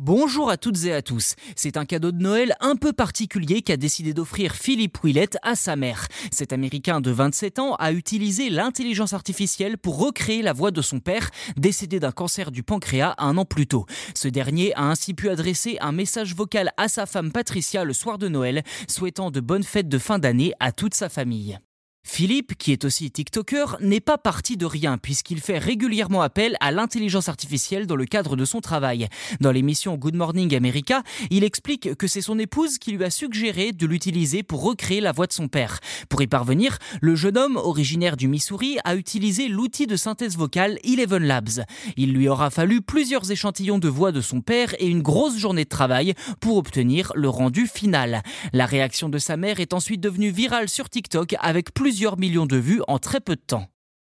Bonjour à toutes et à tous. C'est un cadeau de Noël un peu particulier qu'a décidé d'offrir Philippe Willett à sa mère. Cet Américain de 27 ans a utilisé l'intelligence artificielle pour recréer la voix de son père, décédé d'un cancer du pancréas un an plus tôt. Ce dernier a ainsi pu adresser un message vocal à sa femme Patricia le soir de Noël, souhaitant de bonnes fêtes de fin d'année à toute sa famille. Philippe, qui est aussi TikToker, n'est pas parti de rien puisqu'il fait régulièrement appel à l'intelligence artificielle dans le cadre de son travail. Dans l'émission Good Morning America, il explique que c'est son épouse qui lui a suggéré de l'utiliser pour recréer la voix de son père. Pour y parvenir, le jeune homme, originaire du Missouri, a utilisé l'outil de synthèse vocale Eleven Labs. Il lui aura fallu plusieurs échantillons de voix de son père et une grosse journée de travail pour obtenir le rendu final. La réaction de sa mère est ensuite devenue virale sur TikTok avec plusieurs plusieurs millions de vues en très peu de temps.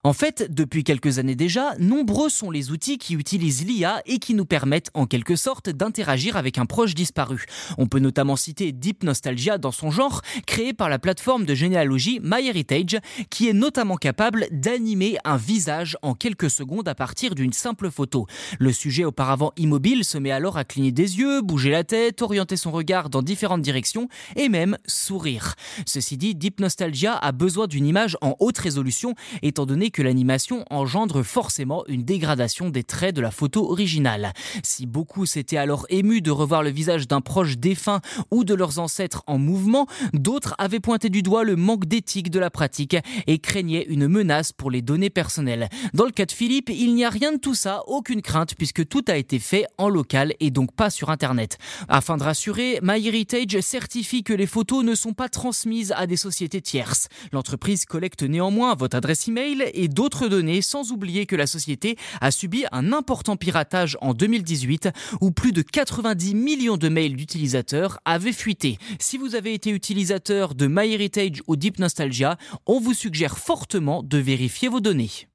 En fait, depuis quelques années déjà, nombreux sont les outils qui utilisent l'IA et qui nous permettent en quelque sorte d'interagir avec un proche disparu. On peut notamment citer Deep Nostalgia dans son genre, créé par la plateforme de généalogie MyHeritage, qui est notamment capable d'animer un visage en quelques secondes à partir d'une simple photo. Le sujet auparavant immobile se met alors à cligner des yeux, bouger la tête, orienter son regard dans différentes directions et même sourire. Ceci dit, Deep Nostalgia a besoin d'une image en haute résolution étant donné que l'animation engendre forcément une dégradation des traits de la photo originale. Si beaucoup s'étaient alors émus de revoir le visage d'un proche défunt ou de leurs ancêtres en mouvement, d'autres avaient pointé du doigt le manque d'éthique de la pratique et craignaient une menace pour les données personnelles. Dans le cas de Philippe, il n'y a rien de tout ça, aucune crainte puisque tout a été fait en local et donc pas sur Internet. Afin de rassurer, MyHeritage certifie que les photos ne sont pas transmises à des sociétés tierces. L'entreprise collecte néanmoins votre adresse email et d'autres données, sans oublier que la société a subi un important piratage en 2018 où plus de 90 millions de mails d'utilisateurs avaient fuité. Si vous avez été utilisateur de MyHeritage ou Deep Nostalgia, on vous suggère fortement de vérifier vos données.